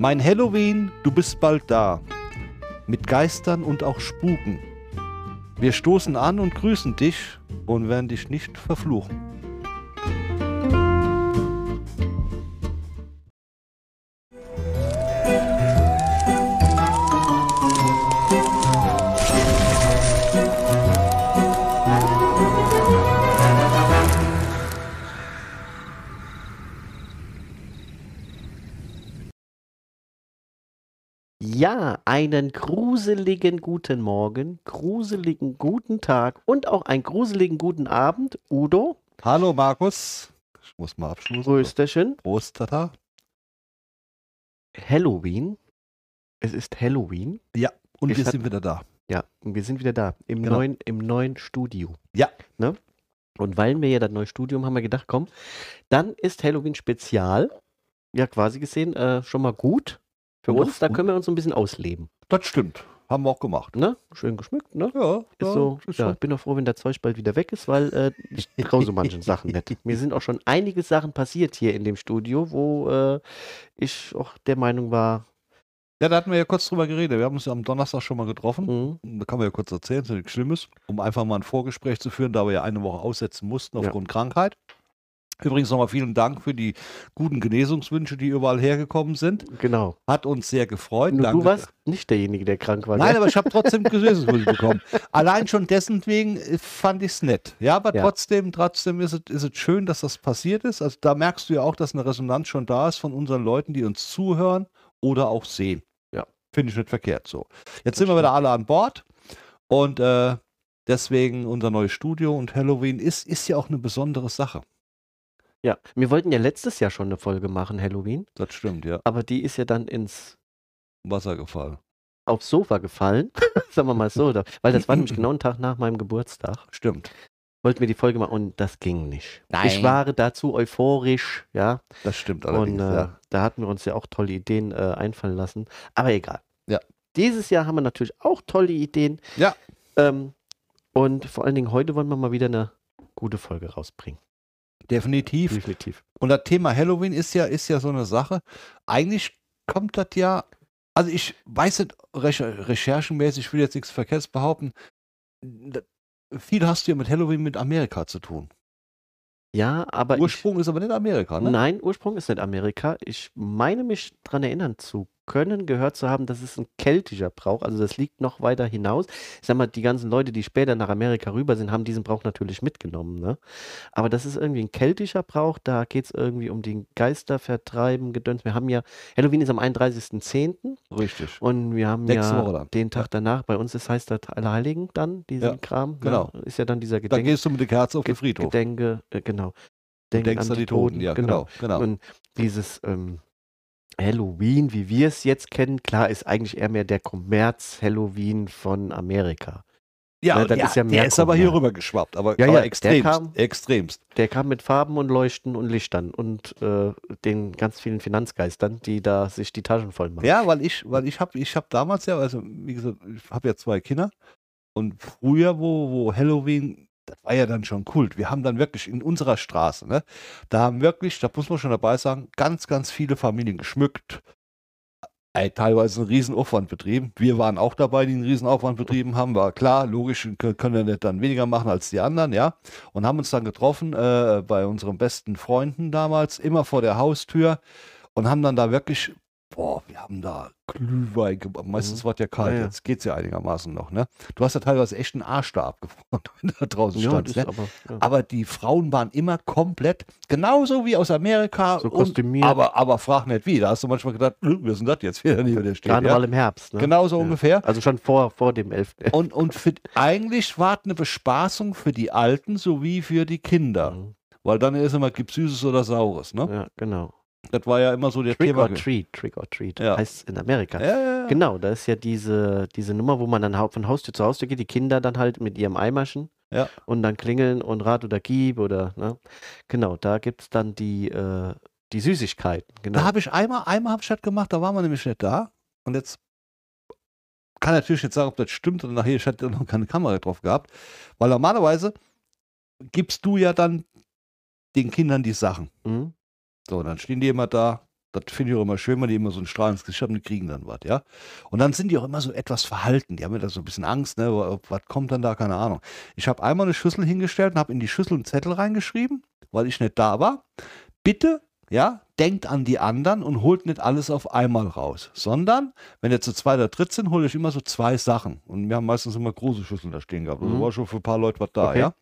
Mein Halloween, du bist bald da. Mit Geistern und auch Spuken. Wir stoßen an und grüßen dich und werden dich nicht verfluchen. Ja, einen gruseligen guten Morgen, gruseligen guten Tag und auch einen gruseligen guten Abend. Udo, Hallo Markus. Ich muss mal abschließen. Größterchen. Prost, Tata. Halloween. Es ist Halloween. Und Ich wir sind wieder da. Ja, und wir sind wieder da. Im, Genau. neuen, im neuen Studio. Ja. Ne? Und weil wir ja das neue Studium haben wir gedacht, komm, dann ist Halloween Spezial. Ja, quasi gesehen, äh, schon mal gut. Für Und uns, da können wir uns ein bisschen ausleben. Das stimmt. Haben wir auch gemacht. Ne? Schön geschmückt, ne? Ja, Ist ja, so, ist ja, ich bin auch froh, wenn der Zeug bald wieder weg ist, weil äh, ich traue so manchen Sachen nicht. Mir sind auch schon einige Sachen passiert hier in dem Studio, wo äh, ich auch der Meinung war, Ja, da hatten wir ja kurz drüber geredet. Wir haben uns ja am Donnerstag schon mal getroffen. hm, Da kann man ja kurz erzählen, ist ja nichts Schlimmes, um einfach mal ein Vorgespräch zu führen, da wir ja eine Woche aussetzen mussten Ja. aufgrund Krankheit. Übrigens nochmal vielen Dank für die guten Genesungswünsche, die überall hergekommen sind. genau. Hat uns sehr gefreut. Nur Danke. du warst nicht derjenige, der krank war. Nein, gell? aber ich habe trotzdem Genesungswünsche bekommen. Allein schon dessen wegen äh, fand ich es nett. Ja, aber Ja. trotzdem, trotzdem ist es, ist es schön, dass das passiert ist. Also da merkst du ja auch, dass eine Resonanz schon da ist von unseren Leuten, die uns zuhören oder auch sehen. Ja. Finde ich nicht verkehrt so. Jetzt Das sind wir wieder alle an Bord und äh, deswegen unser neues Studio und Halloween ist, ist ja auch eine besondere Sache. Ja, wir wollten ja letztes Jahr schon eine Folge machen, Halloween, Das stimmt, ja. aber die ist ja dann ins Wasser gefallen. aufs Sofa gefallen, sagen wir mal so, da- weil das war nämlich genau ein Tag nach meinem Geburtstag. Stimmt. Wollten wir die Folge machen und das ging nicht. Nein. Ich war dazu euphorisch, ja, Das stimmt Und allerdings. äh, ja. da hatten wir uns ja auch tolle Ideen äh, einfallen lassen. Aber egal. Ja. Dieses Jahr haben wir natürlich auch tolle Ideen. Ja. Ähm, und vor allen Dingen heute wollen wir mal wieder eine gute Folge rausbringen. Definitiv. Definitiv. Und das Thema Halloween ist ja, ist ja so eine Sache. Eigentlich kommt das ja, also ich weiß nicht, recher recherchenmäßig, ich will jetzt nichts Verkehrtes behaupten. Viel hast du ja mit Halloween mit Amerika zu tun. Ja, aber Ursprung ist aber nicht Amerika, ich, ne? nein, Ursprung ist nicht Amerika. Ich meine mich daran erinnern zu können, gehört zu haben, das ist ein keltischer Brauch. Also das liegt noch weiter hinaus. Ich sag mal, die ganzen Leute, die später nach Amerika rüber sind, haben diesen Brauch natürlich mitgenommen. Ne? Aber das ist irgendwie ein keltischer Brauch. Da geht es irgendwie um den Geistervertreiben, Gedöns. Wir haben ja, Halloween ist am 31.10. Richtig. Und wir haben Nächste ja dann. den Tag danach, bei uns ist, heißt das Allerheiligen dann, diesen Ja, Kram. genau. Ne? Ist ja dann dieser Da Gedenk gehst du mit der Kerze auf den Friedhof. Gedenke, äh, genau. Du Denken denkst an die Toten, ja, genau. genau. Und dieses ähm, Halloween, wie wir es jetzt kennen, klar, ist eigentlich eher mehr der Kommerz-Halloween von Amerika. ja, ne, ja, ist ja der ist aber hier rüber geschwappt, aber, Ja, ja, der extremst, kam- extremst. Der kam mit Farben und Leuchten und Lichtern und äh, den ganz vielen Finanzgeistern, die da sich die Taschen voll machen. Ja, weil ich, weil ich habe ich hab damals ja, also wie gesagt, ich habe ja zwei Kinder und früher, wo, wo Halloween, das war ja dann schon Kult. Wir haben dann wirklich in unserer Straße, ne, da haben wirklich, da muss man schon dabei sagen, ganz, ganz viele Familien geschmückt. Ey, teilweise einen riesen Aufwand betrieben. Wir waren auch dabei, die einen riesen Aufwand betrieben haben. War klar, logisch, kö- können wir nicht dann weniger machen als die anderen, ja. Und haben uns dann getroffen äh, bei unseren besten Freunden damals, immer vor der Haustür und haben dann da wirklich, boah, wir haben da Glühwein gemacht. Meistens Mhm. war es ja kalt, Ja, ja. jetzt geht es ja einigermaßen noch, ne? Du hast ja teilweise echt einen Arsch da abgefroren, wenn du da draußen Ja, standst, ne? aber, ja. Aber die Frauen waren immer komplett, genauso wie aus Amerika. So und, kostümiert. aber, aber frag nicht wie. Da hast du manchmal gedacht, hm, wir sind das jetzt wieder neben der steht. Karneval Ja? im Herbst. Ne? Genau so Ja. ungefähr. Also schon vor, vor dem 11. Und, und für, eigentlich war es eine Bespaßung für die Alten sowie für die Kinder. Mhm. Weil dann ist immer, gibt Süßes oder Saures. Ne? Ja, genau. Das war ja immer so der Trick Thema. or Treat, Trick or Treat, Ja. heißt es in Amerika. Ja, ja, ja. Genau, da ist ja diese, diese Nummer, wo man dann von Haustür zu Haustür geht, die Kinder dann halt mit ihrem Eimerchen Ja. und dann klingeln und Rat oder Gib oder, ne? Genau, da gibt es dann die, äh, die Süßigkeiten. Genau. Da habe ich einmal, einmal habe ich das gemacht, da waren wir nämlich nicht da. Und jetzt kann natürlich jetzt sagen, ob das stimmt oder nachher, ich hatte noch keine Kamera drauf gehabt. Weil normalerweise gibst du ja dann den Kindern die Sachen. Mhm. So, dann stehen die immer da, Das finde ich auch immer schön, wenn die immer so ein strahlendes Gesicht haben, die kriegen dann was, ja. Und dann sind die auch immer so etwas verhalten. Die haben ja da so ein bisschen Angst, ne? Was kommt dann da? Keine Ahnung. Ich habe einmal eine Schüssel hingestellt und habe in die Schüssel einen Zettel reingeschrieben, weil ich nicht da war. Bitte, ja, denkt an die anderen und holt nicht alles auf einmal raus, sondern wenn ihr zu zweit oder dritt sind, holt euch immer so zwei Sachen. Und wir haben meistens immer große Schüsseln da stehen gehabt. Also Mhm. war schon für ein paar Leute was da, Okay. ja.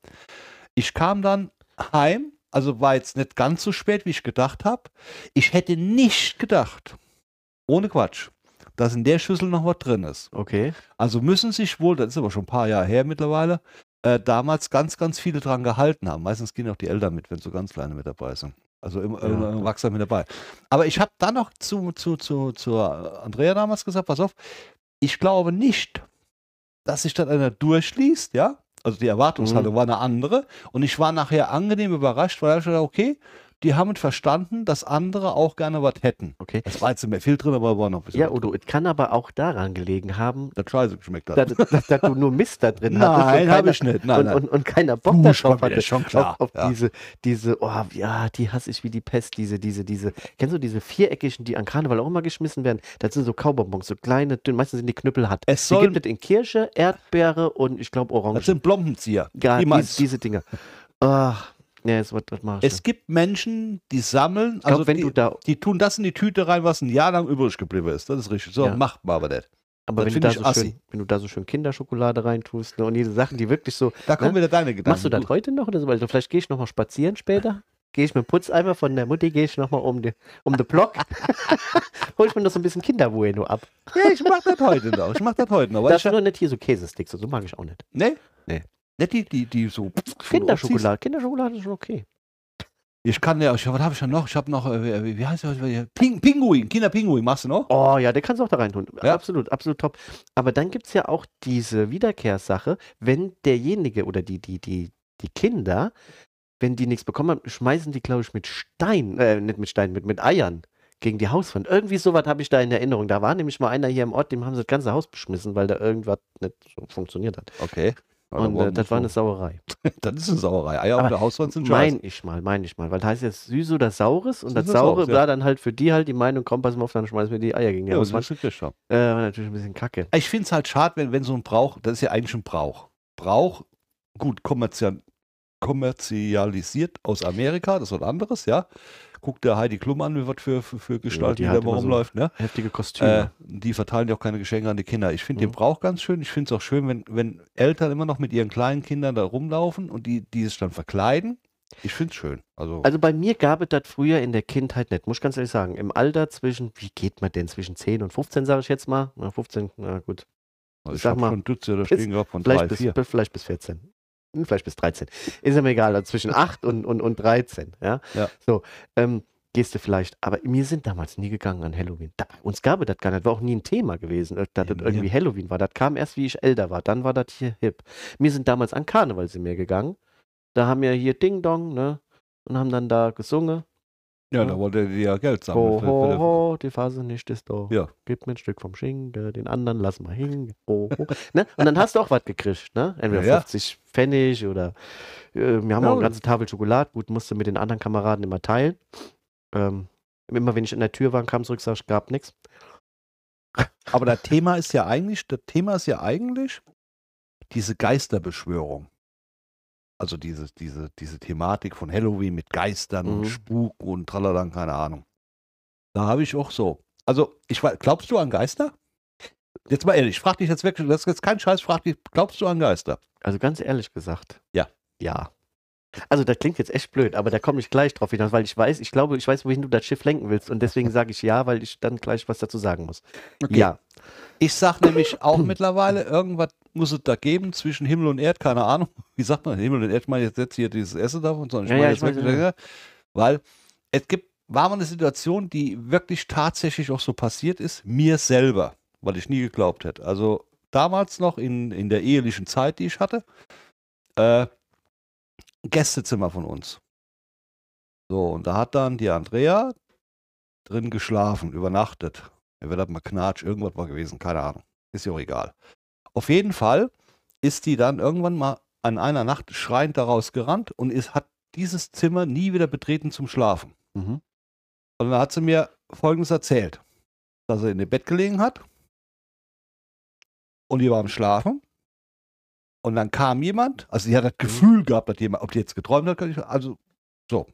Ich kam dann heim, also war jetzt nicht ganz so spät, wie ich gedacht habe. Ich hätte nicht gedacht, ohne Quatsch, dass in der Schüssel noch was drin ist. Okay. Also müssen sich wohl, das ist aber schon ein paar Jahre her mittlerweile, äh, damals ganz, ganz viele dran gehalten haben. Meistens gehen auch die Eltern mit, wenn so ganz kleine mit dabei sind. Also immer Ja. Erwachsene mit dabei. Aber ich habe dann noch zu, zu, zu, zu Andrea damals gesagt, pass auf, ich glaube nicht, dass sich das einer durchliest, ja. Also die Erwartungshaltung war eine andere. Und ich war nachher angenehm überrascht, weil ich dachte, okay, die haben verstanden, dass andere auch gerne was hätten. Okay. Es war jetzt mehr viel drin, aber war noch ein bisschen. Ja, Udo, es kann aber auch daran gelegen haben, drin. Das scheiße geschmeckt hat. dass, dass, dass du nur Mist da drin hattest. und Nein, habe ich nicht. Nein, und, nein. Und, und keiner Bock Du, darauf hatte. schon klar, Auf, auf ja. diese, diese, oh, ja, die hasse ich wie die Pest, diese, diese, diese, kennst du diese viereckigen, die an Karneval auch immer geschmissen werden? Das sind so Kaubonbons, so kleine, dünn, meistens sind die Knüppel hart. Es Die soll, gibt es in Kirsche, Erdbeere und ich glaube Orange. das sind Blombenzieher. Ja, die diese Dinger. Ach, nee, das, was, was mach ich Es gibt Menschen, die sammeln, glaub, also wenn die, du da, die tun das in die Tüte rein, was ein Jahr lang übrig geblieben ist. Das ist richtig. So Ja. macht man aber nicht. aber das wenn du, so schön, wenn du da so schön Kinderschokolade reintust ne, und diese Sachen, die wirklich so, Da kommen Ne? wieder deine Gedanken. machst du das heute noch oder so? Also vielleicht gehe ich nochmal spazieren später. Gehe ich mit dem Putzeimer von der Mutti, gehe ich nochmal um den um Block. Hol ich mir noch so ein bisschen Kinderbueno ab. Ja, ich mach das heute noch. Ich mach das heute noch. Das ich, ist nur nicht hier so Käsesticks, so mag ich auch nicht. nee? Nee. Nicht die, die, die so. Kinderschokolade, Kinderschokolade ist schon okay. Ich kann ja, ich, was habe ich denn noch? Ich habe noch, äh, wie wie heißt das? Ping, Pinguin, Kinderpinguin, machst du noch? Oh ja, der kannst du auch da rein tun. Ja. Absolut, absolut top. Aber dann gibt es ja auch diese Wiederkehrsache, wenn derjenige oder die, die, die, die Kinder, wenn die nichts bekommen haben, schmeißen die, glaube ich, mit Stein, äh, nicht mit Stein, mit, mit Eiern gegen die Hauswand. Irgendwie sowas habe ich da in Erinnerung. Da war nämlich mal einer hier im Ort, dem haben sie das ganze Haus beschmissen, weil da irgendwas nicht so funktioniert hat. Okay. Und äh, das war eine Sauerei. Das ist eine Sauerei. Eier auf der Hauswand sind scheiße. Meine ich mal, meine ich mal. Weil da heißt jetzt süß oder saures und das oder Saure Saures, ja. war dann halt für die halt die Meinung, komm, pass mal auf, dann schmeißen wir die Eier gegen die Ja, gekriegt haben? Äh, war natürlich ein bisschen kacke. Ich finde es halt schade, wenn, wenn so ein Brauch, das ist ja eigentlich ein Brauch. Brauch, gut, kommerzial, kommerzialisiert aus Amerika, das ist was anderes, ja. Guck dir Heidi Klum an, wie was für, für, für Gestalten die die da immer so rumläuft, ne? Heftige Äh, Kostüme. die verteilen ja auch keine Geschenke an die Kinder. Ich finde Mhm. den Brauch ganz schön. Ich finde es auch schön, wenn, wenn Eltern immer noch mit ihren kleinen Kindern da rumlaufen und die, die sich dann verkleiden. Ich finde es schön. Also, Also bei mir gab es das früher in der Kindheit nicht, muss ich ganz ehrlich sagen. Im Alter zwischen, wie geht man denn, zwischen 10 und 15, sage ich jetzt mal. Na, 15, na gut. also ich sag habe mal, schon Dutzende da stehen gehabt von Vielleicht, drei, bis, vier. bis- vielleicht bis 14. Hm, Vielleicht bis 13. Ist ja mir egal, also zwischen 8 und, und, und 13. Ja. Ja. So, ähm, gehst du vielleicht, aber wir sind damals nie gegangen an Halloween. Da, uns gab es das gar nicht, war auch nie ein Thema gewesen, äh, dass Ja, das irgendwie Halloween war. Das kam erst, wie ich älter war. Dann war das hier hip. Wir sind damals an Karneval sind wir gegangen. Da haben wir hier Ding Dong, ne? Und haben dann da gesungen. Ja, da wollte die ja Geld sammeln. Ho, ho, ho, die Phase nicht ist da. Ja. Gib mir ein Stück vom Schinken, den anderen lass mal hingen. Ho, ho. ne? Und dann hast du auch was gekriegt, ne? Entweder Ja, ja. 50 Pfennig oder äh, wir haben Ja, auch eine ganze Tafel Schokolade. Gut, musste mit den anderen Kameraden immer teilen. Ähm, immer wenn ich in der Tür war, kam zurück, sag ich, gab nichts. Aber das Thema ist ja eigentlich, das Thema ist ja eigentlich diese Geisterbeschwörung. Also diese, diese, diese Thematik von Halloween mit Geistern und Mhm. Spuk und tralala, keine Ahnung. Da habe ich auch so. Also, ich glaubst du an Geister? Jetzt mal ehrlich, frag dich jetzt wirklich, das ist jetzt kein Scheiß, frag dich, glaubst du an Geister? Also ganz ehrlich gesagt. Ja. Ja. Also das klingt jetzt echt blöd, aber da komme ich gleich drauf hinaus, weil ich weiß, ich glaube, ich weiß, wohin du das Schiff lenken willst und deswegen sage ich ja, weil ich dann gleich was dazu sagen muss. Ja. Ich sag nämlich auch mittlerweile, irgendwas muss es da geben zwischen Himmel und Erd, keine Ahnung. Wie sagt man, Himmel und Erd, ich meine jetzt, jetzt hier dieses Essen davon, sondern ich Ja, meine ja, jetzt ich wirklich, ja. ja. weil es gibt, war mal eine Situation, die wirklich tatsächlich auch so passiert ist, mir selber, weil ich nie geglaubt hätte. Also damals noch in, in der ehelichen Zeit, die ich hatte, äh, Gästezimmer von uns. So, und da hat dann die Andrea drin geschlafen, übernachtet. Er wird mal Knatsch, irgendwas war gewesen, keine Ahnung. Ist ja auch egal. Auf jeden Fall ist die dann irgendwann mal an einer Nacht schreiend daraus gerannt und ist, hat dieses Zimmer nie wieder betreten zum Schlafen. Mhm. Und dann hat sie mir Folgendes erzählt. Dass er in dem Bett gelegen hat und die war am Schlafen. Und dann kam jemand, also sie hat das Gefühl gehabt, dass jemand, ob die jetzt geträumt hat, ich, also so,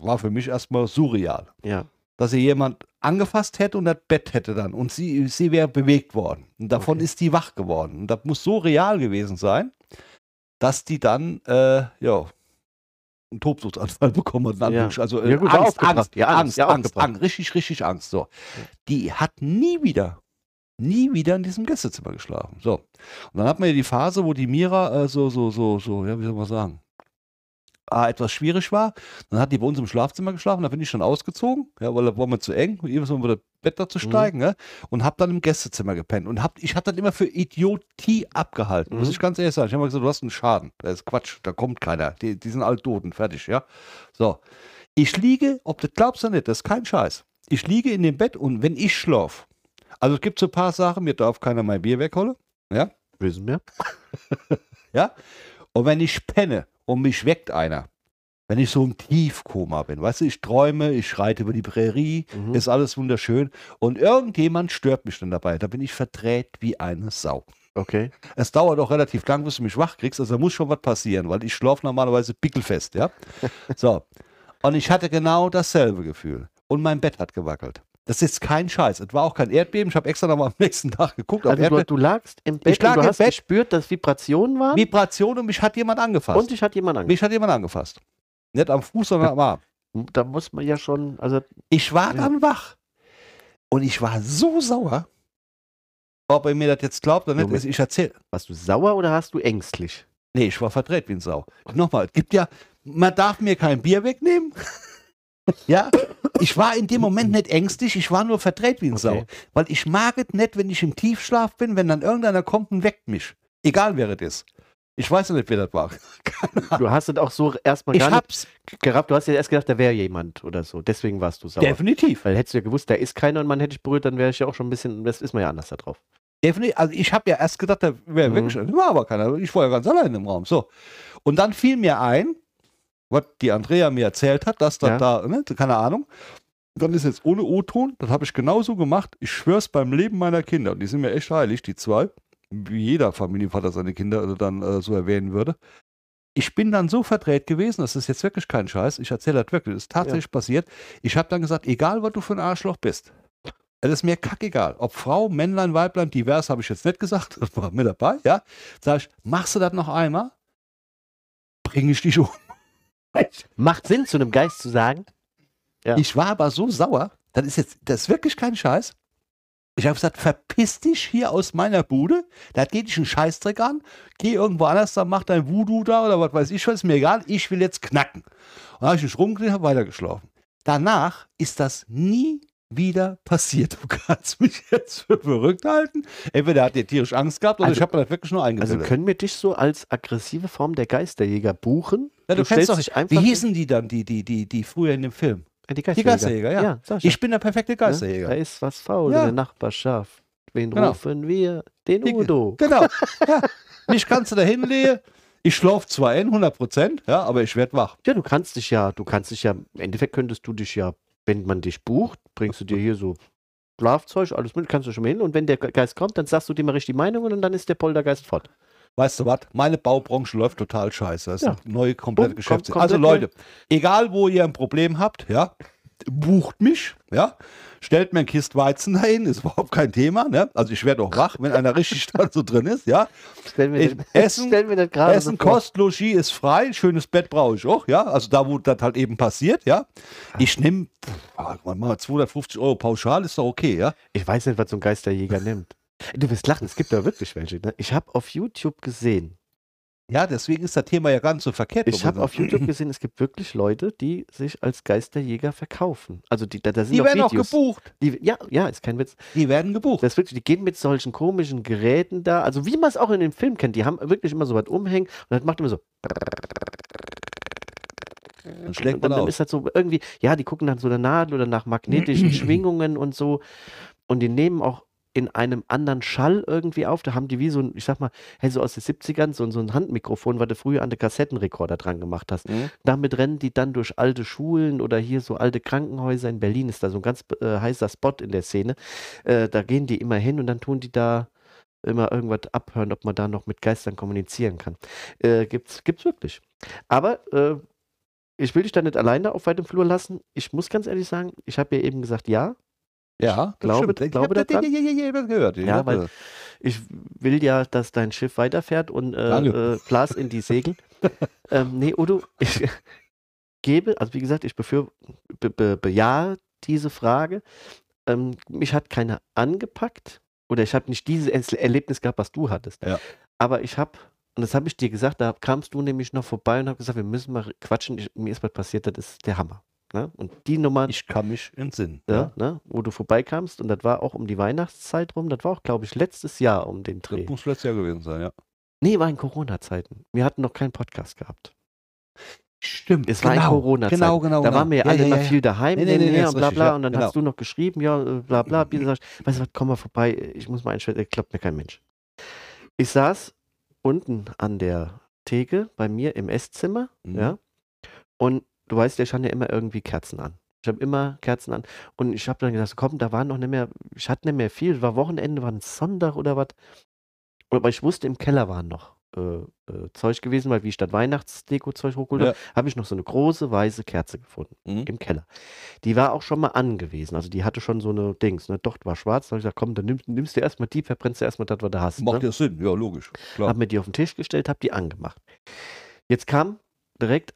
war für mich erstmal surreal. Ja. Dass sie jemand angefasst hätte und das Bett hätte dann und sie, sie wäre bewegt worden. Und davon Okay. ist die wach geworden. Und das muss so real gewesen sein, dass die dann, äh, ja, einen Tobsuchtsanfall bekommen hat. Ja. Also äh, Ja, gut, Angst. Angst, Ja, Angst, Angst, ja, Angst. Angst, richtig, richtig Angst. So. Die hat nie wieder, nie wieder in diesem Gästezimmer geschlafen. So. Und dann hat man ja die Phase, wo die Mira äh, so, so, so, so, ja, wie soll man sagen, ah, etwas schwierig war. Dann hat die bei uns im Schlafzimmer geschlafen, da bin ich schon ausgezogen, ja, weil da war mir zu eng, jedes Mal über das Bett da zu Mhm. steigen, ne? und hab dann im Gästezimmer gepennt. Und hab, ich habe das immer für Idiotie abgehalten, muss Mhm. ich ganz ehrlich sagen. Ich habe mal gesagt, du hast einen Schaden. Das ist Quatsch, da kommt keiner. Die, die sind alt Toten, fertig, ja. So. Ich liege, ob du das glaubst oder nicht, das ist kein Scheiß. Ich liege in dem Bett und wenn ich schlaf, also es gibt so ein paar Sachen, mir darf keiner mein Bier wegholen, ja. Wissen wir. Ja? Und wenn ich penne und mich weckt einer, wenn ich so im Tiefkoma bin, weißt du, ich träume, ich reite über die Prärie, Mhm. ist alles wunderschön und irgendjemand stört mich dann dabei, da bin ich verdreht wie eine Sau. Okay. Es dauert auch relativ lang, bis du mich wach kriegst, also da muss schon was passieren, weil ich schlafe normalerweise pickelfest, ja. So. Und ich hatte genau dasselbe Gefühl. Und mein Bett hat gewackelt. Das ist kein Scheiß. Es war auch kein Erdbeben. Ich habe extra nochmal am nächsten Tag geguckt. Also du, du lagst im Bett Ich lag und du im hast Bett. gespürt, dass Vibrationen waren Vibration und mich hat jemand angefasst. und dich hat jemand angeschaut. Mich hat jemand angefasst. Nicht am Fuß, sondern am Arm. Da muss man ja schon, also Ich war Ja. dann wach. Und ich war so sauer. Ob ihr mir das jetzt glaubt oder nicht, ich erzähle. warst du sauer oder hast du ängstlich? Nee, ich war verdreht wie ein Sau. Nochmal, es gibt ja, man darf mir kein Bier wegnehmen. ja, ich war in dem Moment nicht ängstlich, ich war nur verdreht wie ein Sau. Okay. Weil ich mag es nicht, wenn ich im Tiefschlaf bin, wenn dann irgendeiner kommt und weckt mich. Egal wer das ist. Ich weiß ja nicht, wer das war. Du hast es auch so erstmal Ich gar hab's gerafft. Du hast ja erst gedacht, da wäre jemand oder so. Deswegen warst du sauer. definitiv. Weil hättest du ja gewusst, da ist keiner und man hätte dich berührt, dann wäre ich ja auch schon ein bisschen, das ist man ja anders da drauf. Definitiv. Also ich habe ja erst gedacht, da wäre Mhm. wirklich, war aber keiner. Ich war ja ganz allein im Raum. So. Und dann fiel mir ein, was die Andrea mir erzählt hat, dass das Ja. da, ne, keine Ahnung. Dann ist jetzt ohne O-Ton, das habe ich genauso gemacht. Ich schwör's beim Leben meiner Kinder, und die sind mir echt heilig, die zwei, wie jeder Familienvater seine Kinder äh, dann äh, so erwähnen würde. Ich bin dann so verdreht gewesen, das ist jetzt wirklich kein Scheiß, ich erzähle das wirklich, das ist tatsächlich passiert. Ich habe dann gesagt, egal was du für ein Arschloch bist, es ist mir kackegal. Ob Frau, Männlein, Weiblein, divers habe ich jetzt nicht gesagt, das war mit dabei, ja. Sag ich, machst du das noch einmal, bringe ich dich um. Macht Sinn, zu einem Geist zu sagen. Ja. Ich war aber so sauer, das ist jetzt, das ist wirklich kein Scheiß. Ich habe gesagt, verpiss dich hier aus meiner Bude, da geht dich ein Scheißdreck an, geh irgendwo anders, dann mach dein Voodoo da oder was weiß ich was, ist mir egal, ich will jetzt knacken. Und dann habe ich mich rumgedreht, habe weitergeschlafen. Danach ist das nie wieder passiert. Du kannst mich jetzt für verrückt halten. Entweder hat der tierisch Angst gehabt oder Also- ich habe mir das wirklich nur Also eingebildet. können wir dich so als aggressive Form der Geisterjäger buchen? ja, du, du kennst doch, einfach wie hießen die dann, die, die, die, die früher in dem Film? Die Die Geisterjäger. Geisterjäger, ja. Ja, ich bin der perfekte ja. Geisterjäger. Da ist was faul in der Nachbarschaft. Wen Genau. rufen wir? Den Die- Udo. Genau. Ja. Mich kannst du da hinlegen. Ich schlafe zwar in 100 Prozent, ja, aber ich werde wach. Ja, du kannst dich ja, du kannst dich ja, im Endeffekt könntest du dich ja, wenn man dich bucht, bringst du dir hier so Schlafzeug, alles mit, kannst du schon mal hin und wenn der Geist kommt, dann sagst du dir mal richtig die Meinung und dann ist der Poltergeist fort. Weißt du was? Meine Baubranche läuft total scheiße. Das ist Ja. eine neue komplette Bumm, Geschäfts. kommt Also Leute, egal wo ihr ein Problem habt, ja, bucht mich, ja, stellt mir ein Kist Weizen dahin, ist überhaupt kein Thema, ne? Also ich werde auch wach, wenn einer richtig da so drin ist, ja. Stellen wir, Ich- das- Essen- stellen wir das Essen, so. Kost, Logis ist frei, schönes Bett brauche ich auch, ja. Also da, wo das halt eben passiert, ja. Ich nehme, mal 250 Euro pauschal, ist doch okay, ja. Ich weiß nicht, was so ein Geisterjäger nimmt. Du wirst lachen, es gibt da wirklich welche. Ne? Ich habe auf YouTube gesehen, Ja, deswegen ist das Thema ja ganz so verkehrt. ich habe auf. YouTube gesehen, es gibt wirklich Leute, die sich als Geisterjäger verkaufen. Also die, da, da sind Die auch werden auch Videos. gebucht. Die, ja, ja, ist kein Witz. Die werden gebucht. Das wirklich, die gehen mit solchen komischen Geräten da, also wie man es auch in dem Film kennt, die haben wirklich immer so was umhängen und das macht immer so. Dann schlägt und man dann auf. ist das so irgendwie, ja, die gucken dann so der Nadel oder nach magnetischen Schwingungen und so. Und die nehmen auch in einem anderen Schall irgendwie auf. Da haben die wie so ein, ich sag mal, hey, so aus den 70ern, so, so ein Handmikrofon, was du früher an den Kassettenrekorder dran gemacht hast. Mhm. Damit rennen die dann durch alte Schulen oder hier so alte Krankenhäuser. In Berlin ist da so ein ganz äh, heißer Spot in der Szene. Äh, da gehen die immer hin und dann tun die da immer irgendwas abhören, ob man da noch mit Geistern kommunizieren kann. Äh, gibt's, gibt's wirklich. Aber äh, ich will dich da nicht alleine auf weitem Flur lassen. Ich muss ganz ehrlich sagen, ich habe ja eben gesagt, ja. Ja, Glaube- stimmt. Ich glaube das daran. gehört. Ich Ja, weil- Ich will ja, dass dein Schiff weiterfährt und äh, äh, Blas in die Segel. ähm, nee, Udo, ich gebe, also wie gesagt, ich befür, be, be, bejahe diese Frage. Ähm, mich hat keiner angepackt oder ich habe nicht dieses Es- Erlebnis gehabt, was du hattest. Ja. Aber ich habe, und das habe ich dir gesagt, da kamst du nämlich noch vorbei und habe gesagt, wir müssen mal quatschen. Ich, mir ist was passiert, das ist der Hammer. Ne? Und die Nummer, ich kann mich entsinnen. ja, ne, wo du vorbeikamst, und das war auch um die Weihnachtszeit rum, das war auch, glaube ich, letztes Jahr um den Dreh. Das muss letztes Jahr gewesen sein, ja. Nee, war in Corona-Zeiten. Wir hatten noch keinen Podcast gehabt. Stimmt. Es war in Corona-Zeiten. Genau, genau. Da genau. waren wir ja Ja, alle ja, immer ja, viel daheim Nee, nee, nee, nee, und bla richtig, bla. ja, und dann genau. hast du noch geschrieben, ja, äh, bla bla. Ich, weißt du was, komm mal vorbei, ich muss mal einstellen, klappt mir kein Mensch. Ich saß unten an der Theke bei mir im Esszimmer, Mhm. ja, und du weißt ich hatte ja immer irgendwie Kerzen an. Ich habe immer Kerzen an und ich habe dann gedacht, komm, da war noch nicht mehr, ich hatte nicht mehr viel, war Wochenende, war ein Sonntag oder was. Aber ich wusste, im Keller waren noch äh, äh, Zeug gewesen, weil wie ich das Weihnachtsdeko-Zeug hochgeholt Ja. habe, habe ich noch so eine große weiße Kerze gefunden Mhm. im Keller. Die war auch schon mal angewiesen, also die hatte schon so eine Dings, ne? Doch, war schwarz. Da habe ich gesagt, komm, dann nimmst, nimmst du erstmal die, verbrennst du erstmal das, was du hast. Macht ne? ja Sinn, ja, logisch. Klar. Habe mir die auf den Tisch gestellt, habe die angemacht. Jetzt kam direkt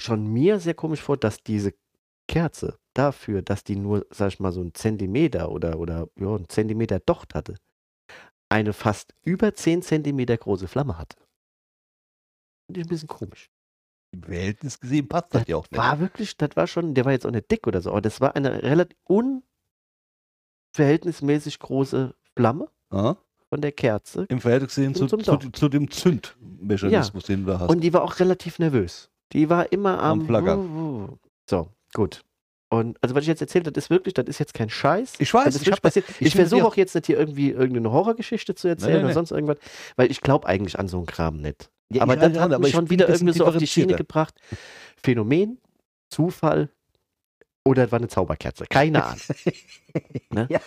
schon mir sehr komisch vor, dass diese Kerze dafür, dass die nur, sag ich mal, so einen Zentimeter oder, oder ja, einen Zentimeter Docht hatte, eine fast über 10 Zentimeter große Flamme hatte. Finde ich ein bisschen komisch. Im Verhältnis gesehen passt das ja auch nicht. War wirklich, das war schon, der war jetzt auch nicht dick oder so, aber das war eine relativ unverhältnismäßig große Flamme Aha. von der Kerze. Im Verhältnis gesehen zu, zu, zu dem Zündmechanismus, den du da hast. Und die war auch relativ nervös. Die war immer am, Am. So, gut. Und also was ich jetzt erzählt habe, ist wirklich, das ist jetzt kein Scheiß. ich weiß, das ist ich passiert. Ich, ich- versuche auch jetzt nicht hier irgendwie irgendeine Horrorgeschichte zu erzählen nee, oder nee. sonst irgendwas, weil ich glaube eigentlich an so einen Kram nicht. Ja, aber das hat mich ich schon wieder irgendwie so auf die Schiene gebracht. Phänomen, Zufall oder es war eine Zauberkerze. Keine Ahnung. ne? Ja.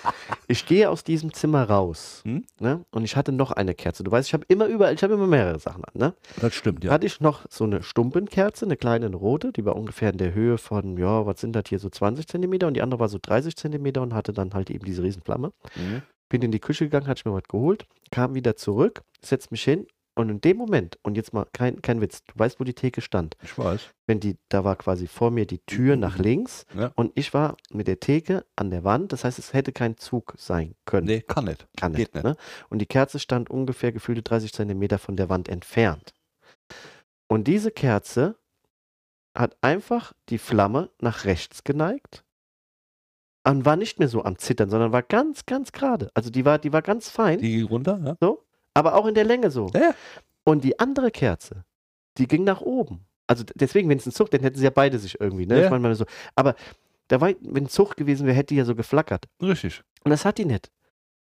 Ich gehe aus diesem Zimmer raus Hm? ne? und ich hatte noch eine Kerze. Du weißt, ich habe immer überall, ich habe immer mehrere Sachen an. Ne? Das stimmt, ja. Hatte ich noch so eine Stumpenkerze, eine kleine eine rote, die war ungefähr in der Höhe von, ja, was sind das hier, so 20 Zentimeter und die andere war so 30 Zentimeter und hatte dann halt eben diese Riesenflamme. Mhm. Bin in die Küche gegangen, hatte ich mir was geholt, kam wieder zurück, setz mich hin und in dem Moment, und jetzt mal kein, kein Witz, du weißt, wo die Theke stand. Ich weiß. Wenn die, da war quasi vor mir die Tür nach links Ja. und ich war mit der Theke an der Wand, das heißt, es hätte kein Zug sein können. Nee, kann nicht. Kann geht nicht. nicht. Ne? Und die Kerze stand ungefähr gefühlte 30 Zentimeter von der Wand entfernt. Und diese Kerze hat einfach die Flamme nach rechts geneigt und war nicht mehr so am Zittern, sondern war ganz, ganz gerade. Also die war, die war ganz fein, Die ging runter, ja? Aber auch in der Länge so. Ja. Und die andere Kerze, die ging nach oben. Also deswegen, wenn es ein Zug, dann hätten sie ja beide sich irgendwie, ne? Ja. Ich meine mal so. Aber da war, wenn ein Zug gewesen wäre, hätte die ja so geflackert. Richtig. Und das hat die nicht.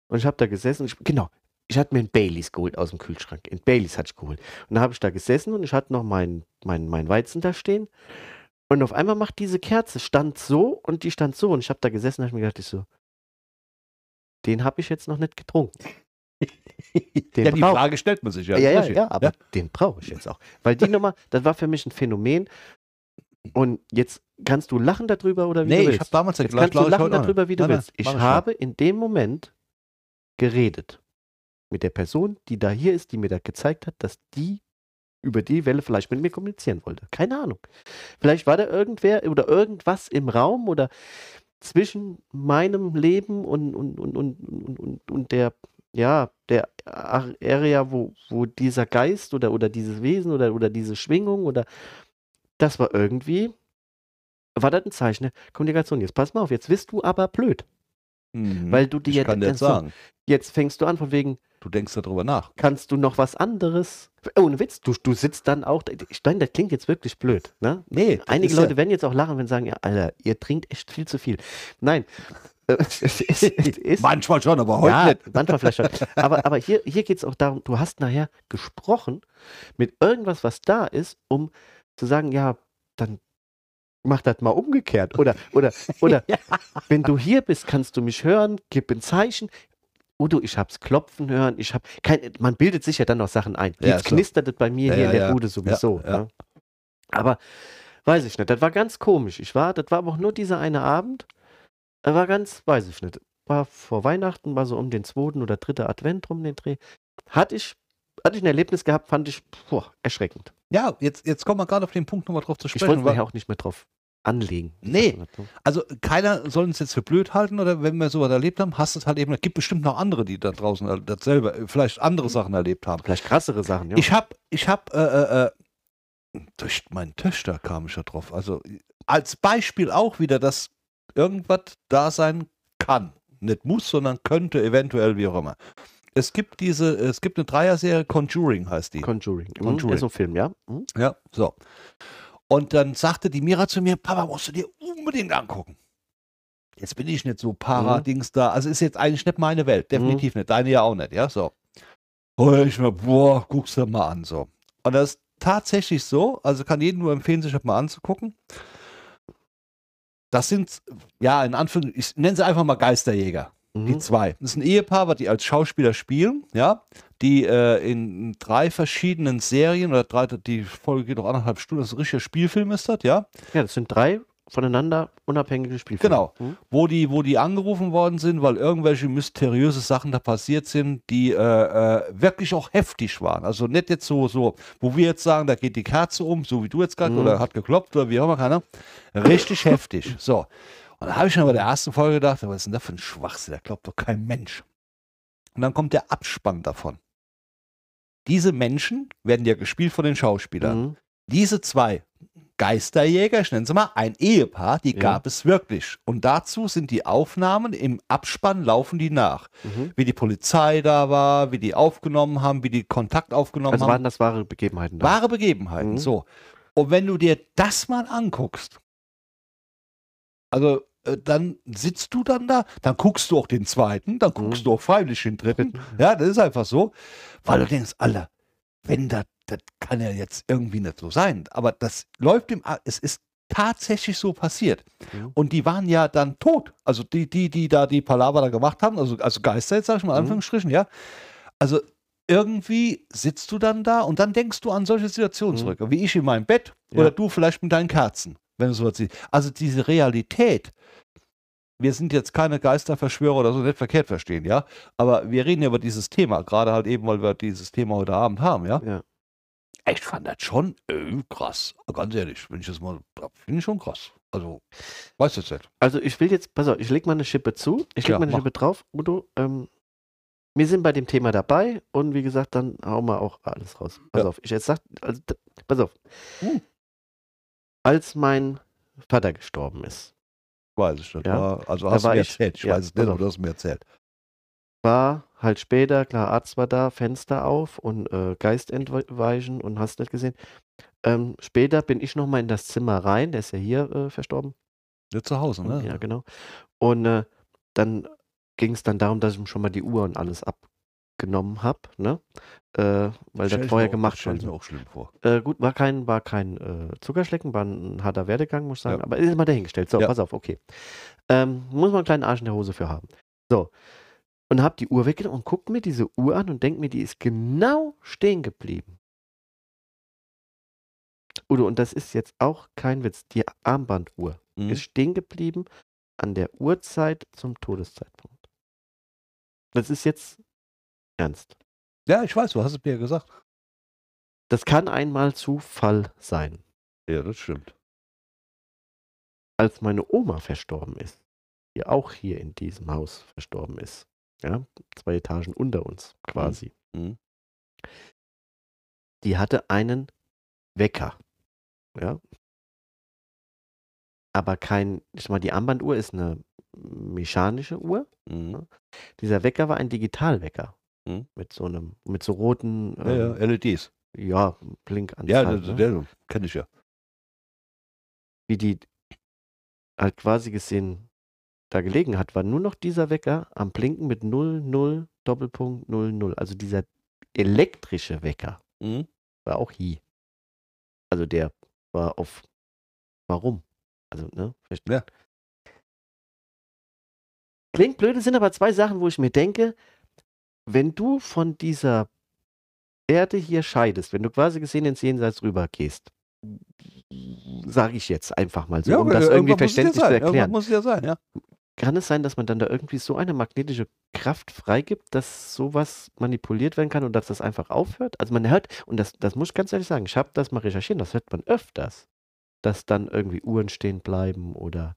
Und ich habe da gesessen, ich, genau, ich hatte mir ein Baileys geholt aus dem Kühlschrank. Ein Baileys hatte ich geholt. Und da habe ich da gesessen und ich hatte noch meinen mein, mein Weizen da stehen. Und auf einmal macht diese Kerze, stand so und die stand so. Und ich habe da gesessen und habe mir gedacht, ich so, den habe ich jetzt noch nicht getrunken. Den ja, die Frage stellt man sich ja. ja, ja, ja, aber den brauche ich jetzt auch. Weil die Nummer, das war für mich ein Phänomen. Und jetzt kannst du lachen darüber oder wie Nee, du ich willst. habe damals Jetzt gleich kannst du lachen darüber, wie du Nein, nein, willst. Ich mach ich habe in dem Moment geredet mit der Person, die da hier ist, die mir da gezeigt hat, dass die über die Welle vielleicht mit mir kommunizieren wollte. Keine Ahnung. Vielleicht war da irgendwer oder irgendwas im Raum oder zwischen meinem Leben und, und, und, und, und, und der, ja, der Ar- Area, wo, wo dieser Geist oder, oder dieses Wesen oder, oder diese Schwingung oder das war irgendwie, war das ein Zeichen der Kommunikation. Jetzt pass mal auf, jetzt wirst du aber blöd, Mhm. weil du dir ich jetzt, jetzt so, sagen, jetzt fängst du an von wegen, du denkst darüber nach. kannst du noch was anderes? Ohne Witz, du, du sitzt dann auch, ich meine, das klingt jetzt wirklich blöd, ne? Nee, Einige Leute werden jetzt auch lachen, wenn sie sagen, ja, Alter, ihr trinkt echt viel zu viel. Nein, Manchmal schon, aber heute ja, nicht. manchmal vielleicht schon. Aber, aber hier, hier geht es auch darum, du hast nachher gesprochen mit irgendwas, was da ist, um zu sagen, ja, dann mach das mal umgekehrt. Oder, oder, oder wenn du hier bist, kannst du mich hören, gib ein Zeichen. Udo, ich hab's klopfen hören, ich hab kein, man bildet sich ja dann noch Sachen ein. Ja, Jetzt so. knistert es bei mir Ja, hier ja, in der ja. Bude sowieso. Ja, ja. ne? Aber weiß ich nicht, das war ganz komisch. Ich war, das war aber auch nur dieser eine Abend. Er war ganz, weiß ich nicht. War vor Weihnachten, war so um den zweiten oder dritten Advent rum den Dreh. Hatte ich, hatte ich ein Erlebnis gehabt, fand ich boah, erschreckend. Ja, jetzt, jetzt kommen wir gerade auf den Punkt nochmal drauf zu Ich wollte sprechen. mich ja auch nicht mehr drauf anlegen. Nee. Also keiner soll uns jetzt für blöd halten oder wenn wir sowas erlebt haben, hast es halt eben, es gibt bestimmt noch andere, die da draußen äh, das selber, äh, vielleicht andere Sachen erlebt haben. Vielleicht krassere Sachen, ja. Ich habe, ich habe, äh, äh, äh, durch meine Töchter kam ich ja drauf. Also als Beispiel auch wieder, dass irgendwas da sein kann. Nicht muss, sondern könnte, eventuell, wie auch immer. Es gibt diese, es gibt eine Dreier-Serie, Conjuring heißt die. Conjuring. Mhm, Conjuring. Ist ein Film, ja? Mhm. Ja, so. Und dann sagte die Mira zu mir, Papa, musst du dir unbedingt angucken. Jetzt bin ich nicht so Paradings da. Also ist jetzt eigentlich nicht meine Welt. Definitiv nicht. Deine ja auch nicht, ja, so. Und ich mir, boah, guck's dir mal an, so. Und das ist tatsächlich so, also kann jedem nur empfehlen, sich das mal anzugucken. Das sind, ja, in Anführungszeichen, ich nenne sie einfach mal Geisterjäger. Die Mhm. zwei. Das ist ein Ehepaar, was die als Schauspieler spielen, ja, die äh, in drei verschiedenen Serien oder drei, die Folge geht noch anderthalb Stunden, das ist ein richtiger Spielfilm ist das, ja, Ja, das sind drei voneinander unabhängige Spielfilme. Genau. Mhm. wo die, wo die angerufen worden sind, weil irgendwelche mysteriöse Sachen da passiert sind, die äh, äh, wirklich auch heftig waren. Also nicht jetzt so, so, wo wir jetzt sagen, da geht die Kerze um, so wie du jetzt gerade, Mhm. oder hat geklopft oder wie auch immer, keiner. Richtig heftig. So. Und da habe ich schon bei der ersten Folge gedacht, was ist denn das für ein Schwachsinn? Da glaubt doch kein Mensch. Und dann kommt der Abspann davon. Diese Menschen werden ja gespielt von den Schauspielern. Mhm. Diese zwei Geisterjäger, ich nenne sie mal, ein Ehepaar, die Ja. gab es wirklich. Und dazu sind die Aufnahmen im Abspann laufen die nach. Mhm. Wie die Polizei da war, wie die aufgenommen haben, wie die Kontakt aufgenommen Also haben. waren das wahre Begebenheiten da. Wahre Begebenheiten, Mhm. so. Und wenn du dir das mal anguckst, also äh, dann sitzt du dann da, dann guckst du auch den zweiten, dann guckst Mhm. du auch freiwillig den dritten. Ja, das ist einfach so, weil du denkst, Alter, wenn das, das kann ja jetzt irgendwie nicht so sein. Aber das läuft im, es ist tatsächlich so passiert. Mhm. Und die waren ja dann tot. Also die, die, die da die Palaver da gemacht haben, also, also Geister jetzt, sag ich mal, in Mhm. Anführungsstrichen, ja. Also irgendwie sitzt du dann da und dann denkst du an solche Situationen Mhm. zurück. Wie ich in meinem Bett Ja. oder du vielleicht mit deinen Kerzen, wenn du sowas siehst. Also diese Realität. Wir sind jetzt keine Geisterverschwörer oder so, nicht verkehrt verstehen, ja. Aber wir reden ja über dieses Thema, gerade halt eben, weil wir dieses Thema heute Abend haben, ja. Ja. Ich fand das schon äh, krass. Ganz ehrlich, wenn ich das mal, finde ich schon krass. Also, weißt du jetzt nicht. Also ich will jetzt, pass auf, ich leg mal eine Schippe zu, ich leg Ja, mal eine mach. Schippe drauf, Udo. Ähm, wir sind bei dem Thema dabei und wie gesagt, dann hauen wir auch alles raus. Pass Ja. auf, ich jetzt sag, also, pass auf. Hm. Als mein Vater gestorben ist, Weiß ich nicht. Ja. War, also hast du mir ich- erzählt. Ich ja, weiß es nicht, aber du hast mir erzählt. war halt später, klar, Arzt war da, Fenster auf und äh, Geist entweichen und hast nicht gesehen. Ähm, später bin ich nochmal in das Zimmer rein, der ist ja hier äh, verstorben. Nicht zu Hause, ne? Ja, genau. Und äh, dann ging es dann darum, dass ich ihm schon mal die Uhr und alles abgenommen habe, ne? Äh, weil Stell das vorher auch- gemacht ich mir auch schlimm vor. Äh, gut, war kein, war kein äh, Zuckerschlecken, war ein harter Werdegang, muss ich sagen, Ja. aber ist mal dahingestellt. So, Ja. pass auf, okay. Ähm, muss man einen kleinen Arsch in der Hose für haben. So. Und hab die Uhr weggenommen und guck mir diese Uhr an und denk mir, die ist genau stehen geblieben. Udo, und das ist jetzt auch kein Witz. Die Armbanduhr Mhm. ist stehen geblieben an der Uhrzeit zum Todeszeitpunkt. Das ist jetzt ernst. Ja, ich weiß, du hast es mir ja gesagt. Das kann einmal Zufall sein. Ja, das stimmt. Als meine Oma verstorben ist, die auch hier in diesem Haus verstorben ist, ja, zwei Etagen unter uns quasi, Mhm. die hatte einen Wecker, ja. Aber kein, ich sag mal, die Armbanduhr ist eine mechanische Uhr. Mhm. Dieser Wecker war ein Digitalwecker. Mhm. Mit so einem, mit so roten, Ja, ja, ähm, LEDs. ja, Ja, Blinkanzeigen. das, ne? der kenne ich ja. wie die halt quasi gesehen da gelegen hat, war nur noch dieser Wecker am Blinken mit 00 Doppelpunkt 00. Also dieser elektrische Wecker Mhm. war auch hi. Also der war auf warum? Also, ne? Ja. Klingt blöd, sind aber zwei Sachen, wo ich mir denke, wenn du von dieser Erde hier scheidest, wenn du quasi gesehen ins Jenseits rüber gehst, sage ich jetzt einfach mal so, um aber das irgendwie ja verständlich zu sein. Irgendwann erklären. muss ja sein, ja. Kann es sein, dass man dann da irgendwie so eine magnetische Kraft freigibt, dass sowas manipuliert werden kann und dass das einfach aufhört? Also man hört, und das, das muss ich ganz ehrlich sagen, ich habe das mal recherchiert, das hört man öfters, dass dann irgendwie Uhren stehen bleiben oder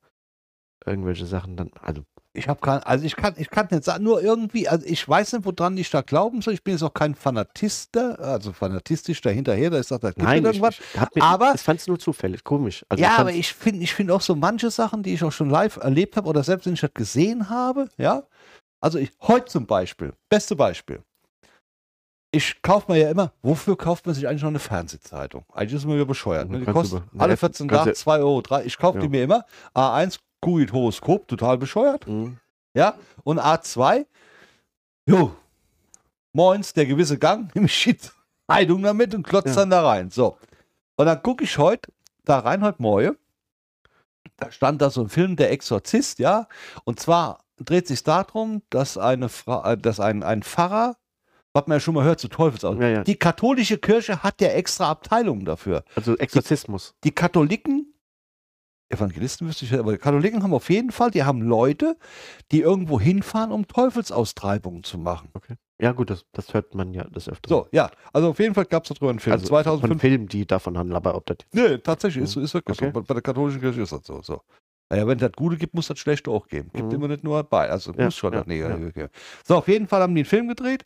irgendwelche Sachen dann, also Ich habe kein, also ich kann, ich kann nicht sagen, nur irgendwie, also ich weiß nicht, woran ich da glauben soll. Ich bin jetzt auch kein Fanatist, da, also fanatistisch dahinterher, da ist doch, da nein, ich, irgendwas. ich, mir, Aber- ich fand es nur zufällig, komisch. Also ja, aber ich finde ich find auch so manche Sachen, die ich auch schon live erlebt habe oder selbst wenn ich das gesehen habe, ja. Also ich, heute zum Beispiel, beste Beispiel. Ich kaufe mir ja immer, wofür kauft man sich eigentlich noch eine Fernsehzeitung? Eigentlich ist man wieder bescheuert. Ne? Die kostet über- alle ne, 14 kannst Tage du- 2 Euro. drei. Ich kaufe die Ja. mir immer. A1, Guide Horoskop, total bescheuert. Mhm. Ja, und A2, jo, moins, der gewisse Gang, nimm Shit, Heidung damit und klotzt Ja. dann da rein. So. Und dann gucke ich heute da rein, heute Morgen. Da stand da so ein Film, Der Exorzist, ja. Und zwar dreht sich darum, dass eine Frau, äh, dass ein, ein Pfarrer, was man ja schon mal hört, zu Teufelsaugen. Ja, ja. Die katholische Kirche hat ja extra Abteilungen dafür. Also Exorzismus. Die Katholiken, Evangelisten wüsste ich, aber Katholiken haben auf jeden Fall, die haben Leute, die irgendwo hinfahren, um Teufelsaustreibungen zu machen. Ja gut, das, das hört man ja das öfter. So, ja, also auf jeden Fall gab es darüber einen Film. also von 2005. Filmen, die davon handeln, aber ob das jetzt Nee, tatsächlich, ist, ist wirklich Okay. so. Bei- der katholischen Kirche ist das so. so. Naja, wenn es das Gute gibt, muss das Schlechte auch geben. Gibt Mhm. immer nicht nur bei. Also Ja, muss schon ja, das Negative geben. So, auf jeden Fall haben die einen Film gedreht.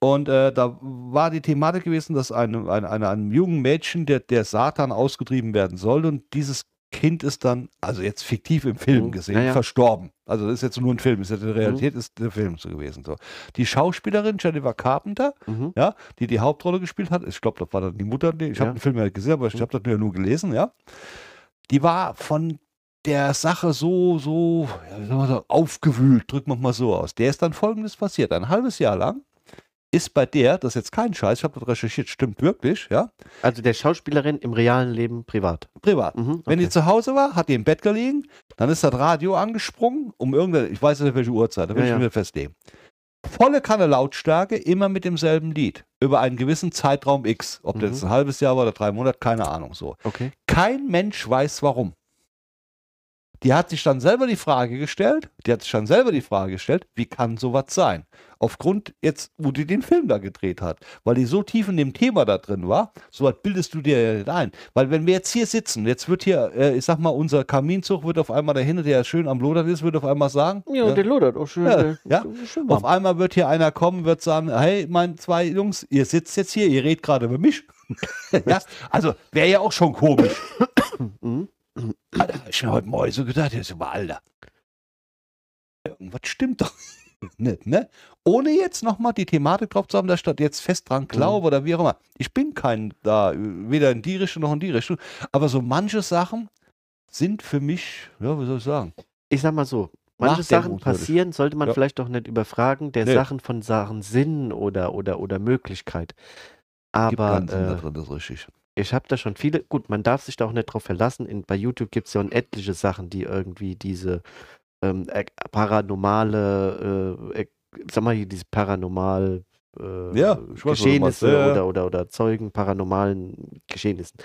Und äh, da war die Thematik gewesen, dass eine, eine, eine, einem jungen Mädchen der, der Satan ausgetrieben werden soll. Und dieses Kind ist dann, also jetzt fiktiv im Film Mhm. gesehen, Ja, ja. verstorben. Also das ist jetzt nur ein Film. Ist ja die Realität ist der Film so gewesen. So. Die Schauspielerin Jennifer Carpenter, Mhm. ja, die die Hauptrolle gespielt hat. Ich glaube, das war dann die Mutter. Ich habe Ja. den Film ja gesehen, aber ich Mhm. habe das ja nur gelesen, ja. Die war von der Sache so, so, ja, wie soll man sagen, aufgewühlt, drücken wir mal so aus. Der ist dann folgendes passiert. Ein halbes Jahr lang ist bei der, das ist jetzt kein Scheiß, ich habe das recherchiert, stimmt wirklich, ja, Also der Schauspielerin im realen Leben privat. privat. Mhm, Wenn die okay. zu Hause war, hat die im Bett gelegen, dann ist das Radio angesprungen, um irgendeine, ich weiß nicht welche Uhrzeit, da will Ja, ich ja. mir festlegen. Volle Kanne Lautstärke, immer mit demselben Lied. Über einen gewissen Zeitraum X. Ob das Mhm. jetzt ein halbes Jahr war oder drei Monate, keine Ahnung so. okay. Kein Mensch weiß warum. Die hat sich dann selber die Frage gestellt, die hat sich dann selber die Frage gestellt, wie kann sowas sein? Aufgrund jetzt, wo die den Film da gedreht hat, weil die so tief in dem Thema da drin war, sowas bildest du dir ja nicht ein. Weil wenn wir jetzt hier sitzen, jetzt wird hier, äh, ich sag mal, unser Kaminzug wird auf einmal dahinter, der schön am Lodern ist, wird auf einmal sagen, Ja, der lodert auch schön. Ja, ja. schön auf einmal wird hier einer kommen, wird sagen, hey, meine zwei Jungs, ihr sitzt jetzt hier, ihr redet gerade über mich. ja, also wäre ja auch schon komisch. Mhm. Alter, hab ich mir heute Morgen so gedacht, jetzt über Alter. Irgendwas stimmt doch nicht, ne? Ohne jetzt nochmal die Thematik drauf zu haben, dass ich da jetzt fest dran glaube oder wie auch immer. Ich bin kein da, weder in die Richtung noch in die Richtung. Aber so manche Sachen sind für mich, ja, wie soll ich sagen? Ich sag mal so, manche Sachen passieren, sollte man Ja. vielleicht doch nicht überfragen, der Nee. Sachen von Sachen Sinn oder, oder, oder Möglichkeit. Gibt Aber da äh, drin, das ist richtig. Ich habe da schon viele, gut, man darf sich da auch nicht drauf verlassen. In, bei YouTube gibt es ja unendliche Sachen, die irgendwie diese ähm, äh, paranormale, äh, äh, sag mal hier, diese paranormal äh, Ja, Geschehnisse. Ja, ja. oder, oder, oder Zeugen paranormalen Geschehnissen.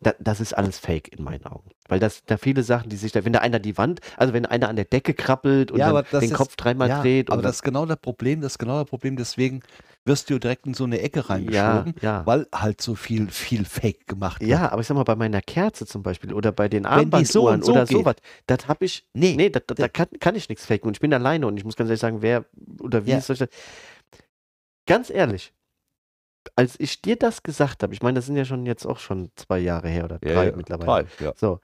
Da, das ist alles Fake in meinen Augen. Weil das da viele Sachen, die sich da, wenn da einer die Wand, also wenn einer an der Decke krabbelt und Ja, den ist- Kopf dreimal dreht aber das ist genau das Problem, das ist genau das Problem, deswegen wirst du direkt in so eine Ecke reingeschoben, weil halt so viel, viel Fake gemacht wird. Ja, aber ich sag mal, bei meiner Kerze zum Beispiel oder bei den so Armbanduhren und so oder geht. sowas, das habe ich, Nee, nee, da, da, da kann, kann ich nichts faken und ich bin alleine und ich muss ganz ehrlich sagen, wer oder wie ich das, ganz ehrlich, als ich dir das gesagt habe, ich meine, das sind ja schon jetzt auch schon zwei Jahre her oder ja, drei ja, mittlerweile. Drei, ja. So.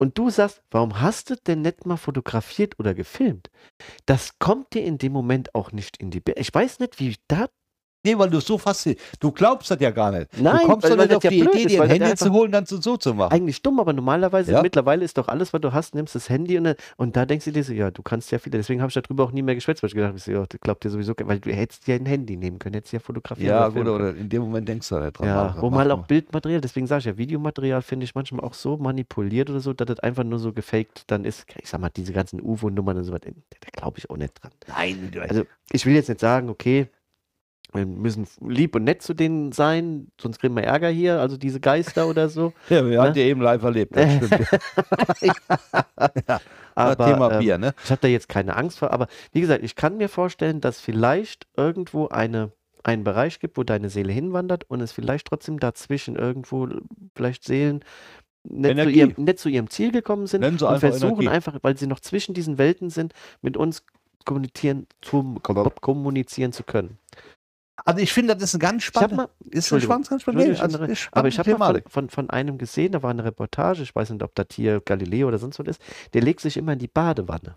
Und du sagst, warum hast du denn nicht mal fotografiert oder gefilmt? Das kommt dir in dem Moment auch nicht in die Be Ich weiß nicht, wie da Nee, weil du so fasziniert. Du glaubst das ja gar nicht. Nein, du kommst doch nicht auf ja die Idee, dir ein Handy zu holen, dann so, so zu machen. Eigentlich dumm, aber normalerweise, Ja. mittlerweile ist doch alles, was du hast, nimmst das Handy und, dann- und da denkst du dir so, ja, du kannst ja viele. Deswegen habe ich darüber auch nie mehr geschwätzt, weil ich gedacht habe, so, ja, glaubt dir sowieso, weil du hättest ja ein Handy nehmen können, hättest ja fotografieren Ja, oder gut, oder in dem Moment denkst du da nicht dran. Ja, wo mal auch Bildmaterial, deswegen sage ich ja, Videomaterial finde ich manchmal auch so manipuliert oder so, dass das einfach nur so gefaked dann ist. Ich sag mal, diese ganzen UFO-Nummern und so was, da, da glaube ich auch nicht dran. Nein, du, Also, ich will jetzt nicht sagen, okay, wir müssen lieb und nett zu denen sein, sonst kriegen wir Ärger hier, also diese Geister oder so. ja, wir haben ne? ja eben live erlebt. Das stimmt. Aber, Thema ähm, Bier, ne? Ich habe da jetzt keine Angst vor, aber wie gesagt, ich kann mir vorstellen, dass vielleicht irgendwo eine, einen Bereich gibt, wo deine Seele hinwandert und es vielleicht trotzdem dazwischen irgendwo vielleicht Seelen nicht zu, ihrem, nicht zu ihrem Ziel gekommen sind und einfach versuchen Energie. einfach, weil sie noch zwischen diesen Welten sind, mit uns kommunizieren, zu, kommunizieren zu können. Also ich finde, das ist ein ganz Ich habe spannend. mal, Ist ein Entschuldigung, ganz, ganz Entschuldigung, spannend. Also, andere- ist aber ich habe mal von, von, von einem gesehen, da war eine Reportage, ich weiß nicht, ob das hier Galileo oder sonst was ist, der legt sich immer in die Badewanne.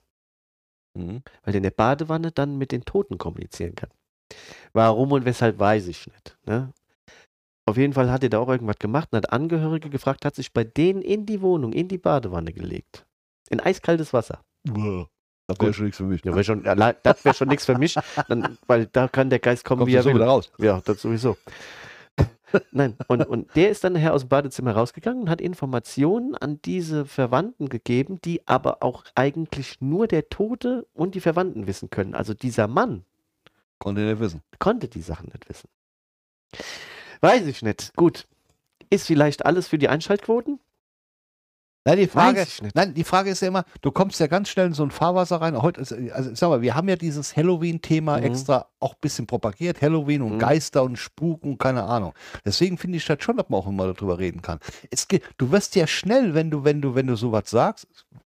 Mhm. weil er in der Badewanne dann mit den Toten kommunizieren kann. Warum und weshalb weiß ich nicht. Ne? Auf jeden Fall hat er da auch irgendwas gemacht und hat Angehörige gefragt, hat sich bei denen in die Wohnung, in die Badewanne gelegt. In eiskaltes Wasser. Boah, Das wäre schon nichts für mich. Ja, wär schon, allein- das wäre schon nichts für mich, dann, weil da kann der Geist kommen, Kommst wie er will. wieder raus. Ja, das sowieso. Nein, und, und der ist dann nachher aus dem Badezimmer rausgegangen und hat Informationen an diese Verwandten gegeben, die aber auch eigentlich nur der Tote und die Verwandten wissen können. Also dieser Mann Konnte nicht wissen. konnte die Sachen nicht wissen. Weiß ich nicht. Gut. Ist vielleicht alles für die Einschaltquoten? Nein, die Frage, ich nein, die Frage ist ja immer, du kommst ja ganz schnell in so ein Fahrwasser rein. Heute, ist, also sag mal, wir haben ja dieses Halloween-Thema Mhm. extra auch ein bisschen propagiert. Halloween und Mhm. Geister und Spuken, keine Ahnung. Deswegen finde ich das schon, dass man auch immer darüber reden kann. Es, geht- du wirst ja schnell, wenn du, wenn du, wenn du sowas sagst,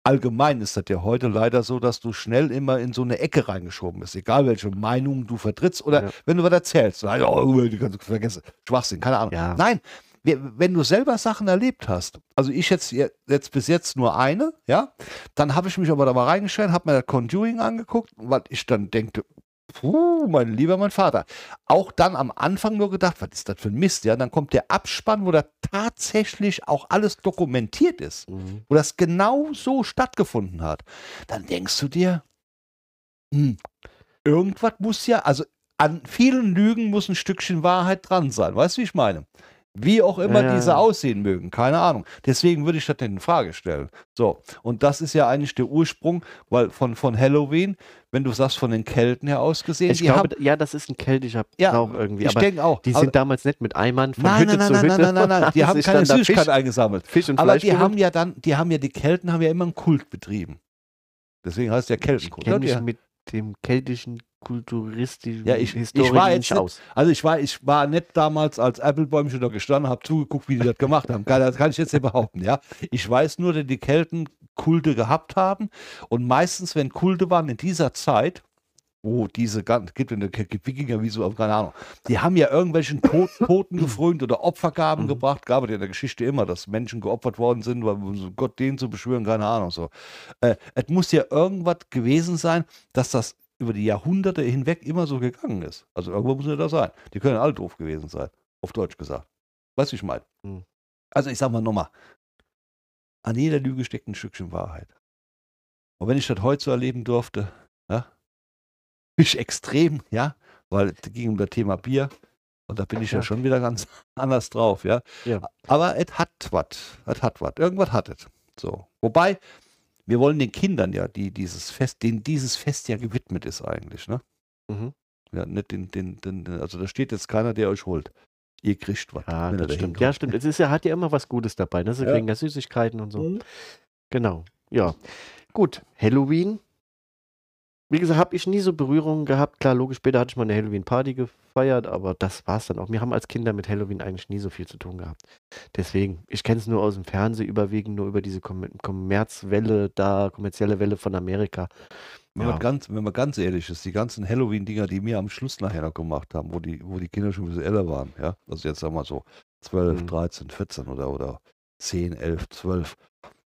allgemein ist das ja heute leider so, dass du schnell immer in so eine Ecke reingeschoben bist. Egal welche Meinung du vertrittst oder Ja. wenn du was erzählst. Oh, die kannst du vergessen. Schwachsinn, keine Ahnung. Ja. Nein, wenn du selber Sachen erlebt hast, also ich jetzt, jetzt bis jetzt nur eine, ja, dann habe ich mich aber da mal reingestellt, habe mir das Conjuring angeguckt, weil ich dann denkte, puh, mein lieber mein Vater. Auch dann am Anfang nur gedacht, was ist das für ein Mist, ja, dann kommt der Abspann, wo da tatsächlich auch alles dokumentiert ist, Mhm. wo das genau so stattgefunden hat. Dann denkst du dir, hm, irgendwas muss ja, also an vielen Lügen muss ein Stückchen Wahrheit dran sein. Weißt du, wie ich meine? Wie auch immer Ja. diese aussehen mögen, keine Ahnung. Deswegen würde ich das in Frage stellen. So, und das ist ja eigentlich der Ursprung, weil von, von Halloween, wenn du sagst, von den Kelten her aus gesehen, Ich die glaube, haben, ja, das ist ein keltischer Ja, Brauch irgendwie. ich denke auch, die sind damals nicht mit Eimern von nein, Hütte nein, zu nein, Hütte. nein, nein, nein, nein, die und haben keine Süßigkeit Fisch, eingesammelt. Fisch und Aber Fleisch die haben geholt. ja dann, die haben ja, die Kelten haben ja immer einen Kult betrieben. Deswegen heißt der Ich Keltenkult. kenne Ja, mich die- mit dem keltischen, kulturistischen, Ja, ich- ich war nicht jetzt- aus. Also ich war, ich war nicht damals als Applebäumchen da gestanden, habe zugeguckt, wie die das gemacht haben. Das kann ich jetzt nicht behaupten, ja. Ich weiß nur, dass die Kelten Kulte gehabt haben und meistens, wenn Kulte waren in dieser Zeit, wo diese ganzen, gibt, in der- gibt Wikinger wie so, keine Ahnung, die haben ja irgendwelchen Tod, Toten gefrönt oder Opfergaben Mhm. gebracht. Gab es ja in der Geschichte immer, dass Menschen geopfert worden sind, weil um Gott den zu beschwören, keine Ahnung so. Äh, es muss ja irgendwas gewesen sein, dass das über die Jahrhunderte hinweg immer so gegangen ist. Also irgendwo muss es da sein. Die können alle doof gewesen sein, auf Deutsch gesagt. Weißt du, ich meine? Hm. Also ich sag mal nochmal, an jeder Lüge steckt ein Stückchen Wahrheit. Und wenn ich das heute so erleben durfte, ja, bin ich extrem, ja, weil es ging um das Thema Bier und da bin ich ja, Ja. schon wieder ganz anders drauf, ja. Ja. Aber es hat was, es hat was, irgendwas hat es. So. Wobei, wir wollen den Kindern ja, die dieses Fest, denen dieses Fest ja gewidmet ist eigentlich, ne? Mhm. Ja, nicht den, den, den, also da steht jetzt keiner, der euch holt. Ihr kriegt was. Ja, das da stimmt. Ja, stimmt. Es ist ja, hat ja immer was Gutes dabei. Ne? Sie Ja. kriegen ja Süßigkeiten und so. Mhm. Genau. Ja. Gut. Halloween. Wie gesagt, habe ich nie so Berührungen gehabt. Klar, logisch, später hatte ich mal eine Halloween-Party gefeiert, aber das war es dann auch. Wir haben als Kinder mit Halloween eigentlich nie so viel zu tun gehabt. Deswegen, ich kenne es nur aus dem Fernsehen, überwiegend nur über diese Kom Kommerzwelle da, kommerzielle Welle von Amerika. Wenn, Ja. man ganz, wenn man ganz ehrlich ist, die ganzen Halloween-Dinger, die wir am Schluss nachher noch gemacht haben, wo die, wo die Kinder schon ein bisschen älter waren, ja, also jetzt sagen wir so 12, Mhm. 13, 14 oder, oder 10, 11, 12,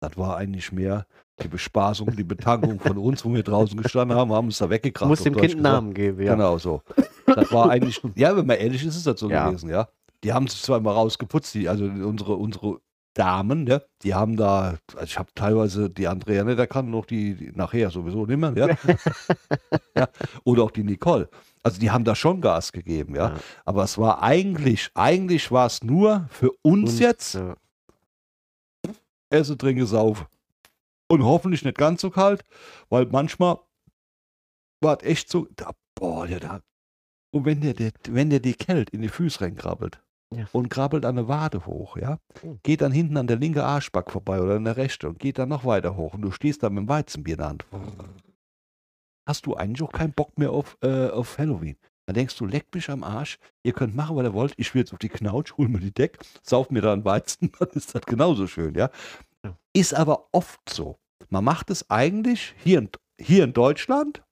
Das war eigentlich mehr die Bespaßung, die Betankung von uns, wo wir draußen gestanden haben, haben uns da weggekramt. Auf dem Deutsch Kind einen gesagt. Namen geben, ja. Genau so. Das war eigentlich, ja, wenn man ehrlich ist, ist das so Ja. gewesen, ja. Die haben sich zwar immer rausgeputzt, die, also unsere, unsere Damen, ja, die haben da, also ich habe teilweise die Andrea nicht erkannt, noch die, die nachher sowieso nicht mehr, ja. ja. Oder auch die Nicole. Also die haben da schon Gas gegeben, ja. Ja. Aber es war eigentlich, eigentlich war es nur für uns Und, jetzt äh, Esse, trinke, saufe. Und hoffentlich nicht ganz so kalt, weil manchmal war es echt so, da, boah, der da. Und wenn der, der, wenn der die Kälte in die Füße reinkrabbelt Ja. und krabbelt an der Wade hoch, ja, Mhm. geht dann hinten an der linke Arschback vorbei oder an der rechte und geht dann noch weiter hoch und du stehst da mit dem Weizenbier in der Hand. Hast du eigentlich auch keinen Bock mehr auf, äh, auf Halloween? Dann denkst du, leck mich am Arsch, ihr könnt machen, was ihr wollt, ich will jetzt auf die Knautsch, hol mir die Deck, sauf mir da einen Weizen, dann ist das genauso schön, ja. Ja. Ist aber oft so. Man macht es eigentlich hier in, hier in Deutschland,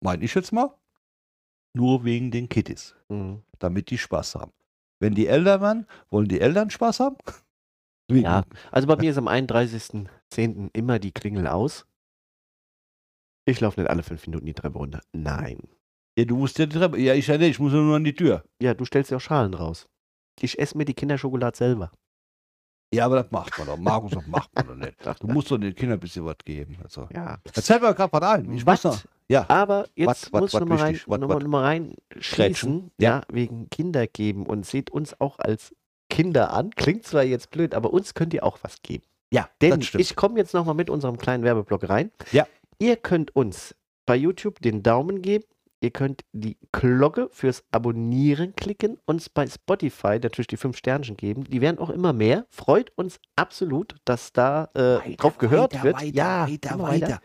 meine ich jetzt mal, nur wegen den Kitties, mh. damit die Spaß haben. Wenn die Eltern werden, wollen die Eltern Spaß haben? Ja. Also bei mir ist am 31.10. immer die Klingel aus. Ich laufe nicht alle fünf Minuten die Treppe runter. Nein. Ja, du musst ja die Treppe, ja, ich ja nicht, ich muss ja nur an die Tür. Ja, du stellst ja auch Schalen raus. Ich esse mir die Kinderschokolade selber. Ja, aber das macht man doch. Markus, das macht man doch nicht. Du musst doch den Kindern ein bisschen was geben. Also. Ja. Erzähl mir gerade was ein. Ich Was? muss noch. Ja. Aber jetzt wat- muss ich nochmal rein, noch mal, noch mal rein Ja. ja. wegen Kinder geben und seht uns auch als Kinder an. Klingt zwar jetzt blöd, aber uns könnt ihr auch was geben. Ja, Denn das stimmt. ich komme jetzt nochmal mit unserem kleinen Werbeblock rein. Ja. Ihr könnt uns bei YouTube den Daumen geben. Ihr könnt die Glocke fürs Abonnieren klicken, uns bei Spotify natürlich die fünf Sternchen geben. Die werden auch immer mehr. Freut uns absolut, dass da äh, drauf gehört weiter, wird. Weiter, ja, weiter, immer weiter.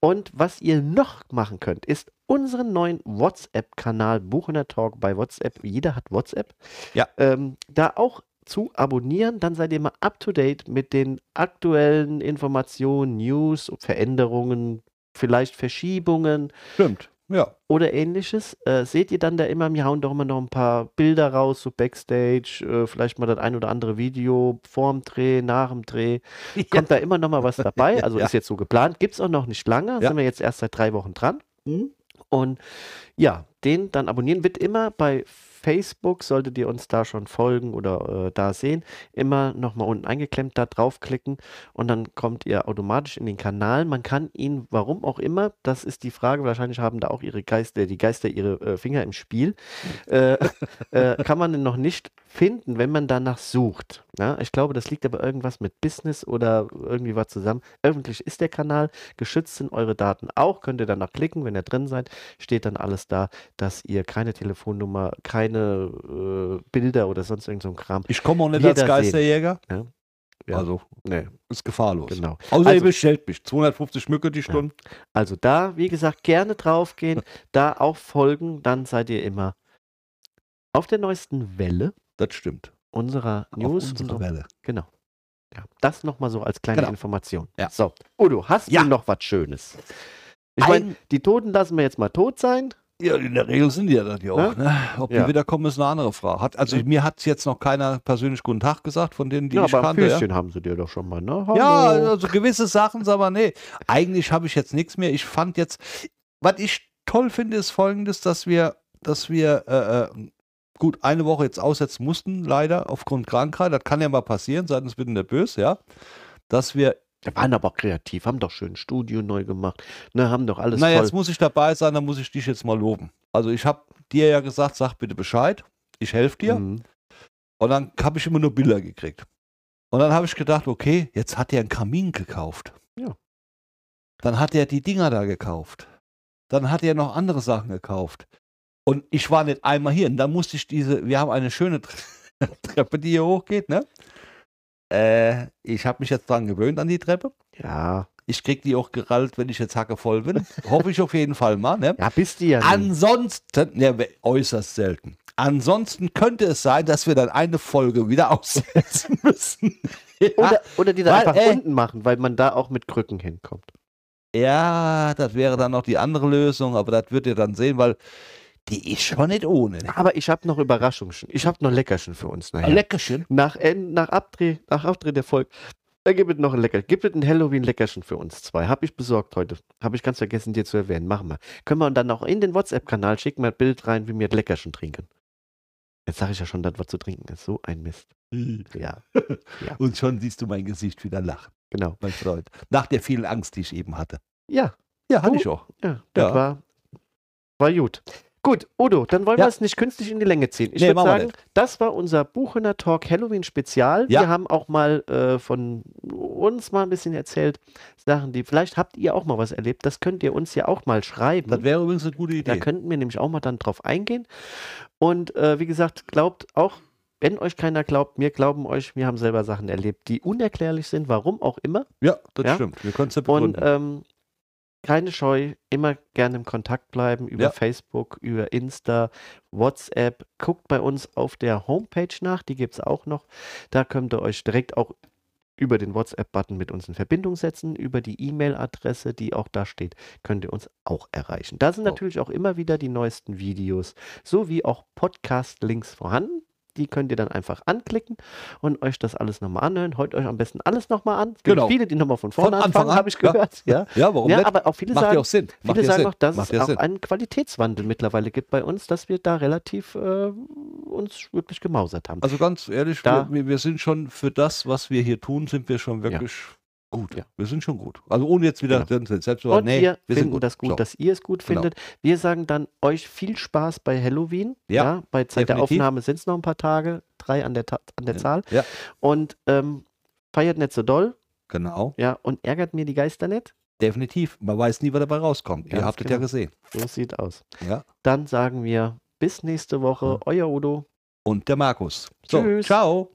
Und was ihr noch machen könnt, ist unseren neuen WhatsApp-Kanal Buchener Talk bei WhatsApp. Jeder hat WhatsApp. Ja. Ähm, da auch zu abonnieren, dann seid ihr mal up to date mit den aktuellen Informationen, News, Veränderungen, vielleicht Verschiebungen Stimmt. Ja. oder ähnliches. Äh, seht ihr dann da immer, wir hauen doch immer noch ein paar Bilder raus, so Backstage, äh, vielleicht mal das ein oder andere Video vorm Dreh, nach dem Dreh kommt da immer noch mal was dabei. Also Ja. ist jetzt so geplant. Gibt es auch noch nicht lange. Ja. Sind wir jetzt erst seit drei Wochen dran. Mhm. Und ja, den dann abonnieren wird immer bei Facebook, solltet ihr uns da schon folgen oder äh, da sehen, immer nochmal unten eingeklemmt, da draufklicken und dann kommt ihr automatisch in den Kanal. Man kann ihn, warum auch immer, das ist die Frage, wahrscheinlich haben da auch ihre Geister, die Geister ihre äh, Finger im Spiel, äh, äh, kann man ihn noch nicht finden, wenn man danach sucht. Ja, ich glaube, das liegt aber irgendwas mit Business oder irgendwie was zusammen. Öffentlich ist der Kanal, geschützt sind eure Daten auch, könnt ihr danach klicken, wenn ihr drin seid, steht dann alles da, dass ihr keine Telefonnummer, keine äh, Bilder oder sonst irgend so ein Kram. Ich komme auch nicht Jeder als Geisterjäger. Ja. Ja. Also Nee, ist gefahrlos. genau. Außer ihr Also- bestellt mich. 250 Mücke die Stunde. Also da, wie gesagt, gerne draufgehen, da auch folgen, dann seid ihr immer auf der neuesten Welle Das stimmt. unserer Auf News. unsere und- Welle. Genau. Ja, das nochmal so als kleine Genau. Information. Ja. So, Udo, hast Ja. du noch was Schönes? Ich Ein- meine, die Toten lassen wir jetzt mal tot sein. Ja, in der Regel sind die ja das ja auch. Ne? Ob Ja. die wiederkommen, ist eine andere Frage. Hat, also Ja. mir hat jetzt noch keiner persönlich guten Tag gesagt, von denen, die ja, ich aber ein kannte. Ja. Füßchen haben sie dir doch schon mal, ne? Ja, Hallo. also gewisse Sachen, aber nee. Eigentlich habe ich jetzt nichts mehr. Ich fand jetzt, was ich toll finde, ist folgendes, dass wir, dass wir äh, äh, gut eine Woche jetzt aussetzen mussten, leider, aufgrund Krankheit. Das kann ja mal passieren, seitens bin der böse, ja. Dass wir, Wir waren aber auch kreativ, haben doch schön Studio neu gemacht, ne, haben doch alles na voll. jetzt muss ich dabei sein, dann muss ich dich jetzt mal loben. Also ich habe dir ja gesagt, sag bitte Bescheid, ich helfe dir. Mhm. Und dann habe ich immer nur Bilder gekriegt. Und dann habe ich gedacht, okay, jetzt hat er einen Kamin gekauft. Ja. Dann hat er die Dinger da gekauft. Dann hat er noch andere Sachen gekauft. Und ich war nicht einmal hier. Und dann musste ich diese, wir haben eine schöne Tre- Treppe, die hier hochgeht, ne? Äh, ich habe mich jetzt dran gewöhnt an die Treppe. Ja. Ich krieg die auch gerallt, wenn ich jetzt hackevoll bin. Hoffe ich auf jeden Fall mal, ne? Ja, bist du ja. Ansonsten, ja, äußerst selten. Ansonsten könnte es sein, dass wir dann eine Folge wieder aussetzen müssen. ja, Oder, oder die da Weil, einfach äh, unten machen, weil man da auch mit Krücken hinkommt. ja, das wäre dann noch die andere Lösung, aber das wird ihr dann sehen, weil die ist schon nicht ohne. Aber ich habe noch Überraschungen. Ich habe noch Leckerchen für uns nachher. Leckerchen. nach, End, nach, Abdreh, nach Abdreh der Folge Da gibt es noch ein Lecker. Gibt es ein Halloween-Leckerchen für uns zwei? Habe ich besorgt heute. Habe ich ganz vergessen, dir zu erwähnen. Machen wir. Können wir dann auch in den WhatsApp-Kanal schicken, mal ein Bild rein, wie wir das Leckerchen trinken. Jetzt sage ich ja schon, dass was zu trinken ist. So ein Mist. Ja, Und schon siehst du mein Gesicht wieder lachen, genau. mein Freund. Nach der vielen Angst, die ich eben hatte. Ja, Ja, hatte Du- ich auch. ja, das Ja. war, war gut. Gut, Udo, dann wollen Ja. wir es nicht künstlich in die Länge ziehen. Ich Nee, würde sagen, das war unser Buchhünder Talk Halloween Spezial. Ja. Wir haben auch mal äh, von uns mal ein bisschen erzählt, Sachen, die vielleicht habt ihr auch mal was erlebt. Das könnt ihr uns ja auch mal schreiben. Das wäre übrigens eine gute Da Idee. könnten wir nämlich auch mal dann drauf eingehen. Und äh, wie gesagt, glaubt auch, wenn euch keiner glaubt, wir glauben euch, wir haben selber Sachen erlebt, die unerklärlich sind, warum auch immer. Ja, das Ja. stimmt. Wir können es ja Und begründen. ähm, keine Scheu, immer gerne im Kontakt bleiben über Ja. Facebook, über Insta, WhatsApp. Guckt bei uns auf der Homepage nach, die gibt es auch noch. Da könnt ihr euch direkt auch über den WhatsApp-Button mit uns in Verbindung setzen. Über die E-Mail-Adresse, die auch da steht, könnt ihr uns auch erreichen. Da sind Oh. natürlich auch immer wieder die neuesten Videos, sowie auch Podcast-Links vorhanden. Die könnt ihr dann einfach anklicken und euch das alles nochmal anhören. Hört euch am besten alles nochmal an. Es gibt Genau. viele, die nochmal von vorne Von Anfang anfangen, an, habe ich ja. gehört. Ja, ja, warum ja nicht? aber auch viele Macht ja sagen, auch Sinn. Macht Viele ja sagen Sinn. auch, dass Macht es ja auch Sinn. einen Qualitätswandel mittlerweile gibt bei uns, dass wir da relativ äh, uns wirklich gemausert haben. Also ganz ehrlich, Da- wir, wir sind schon für das, was wir hier tun, sind wir schon wirklich gut. Ja. Wir sind schon gut. Also ohne jetzt wieder Genau. selbst Und nee, wir wir finden das gut, So. dass ihr es gut Genau. findet. Wir sagen dann euch viel Spaß bei Halloween. Ja, bei Zeit der definitiv. Aufnahme sind es noch ein paar Tage, drei an der, Ta an der Zahl. Ja, Und ähm, feiert nicht so doll, genau. ja, und ärgert mir die Geister nicht. Definitiv. Man weiß nie, was dabei rauskommt. Ihr Ganz habt es ja genau. gesehen. So sieht aus. Ja. Dann sagen wir bis nächste Woche. Ja. Euer Udo. Und der Markus. So, Tschüss. ciao.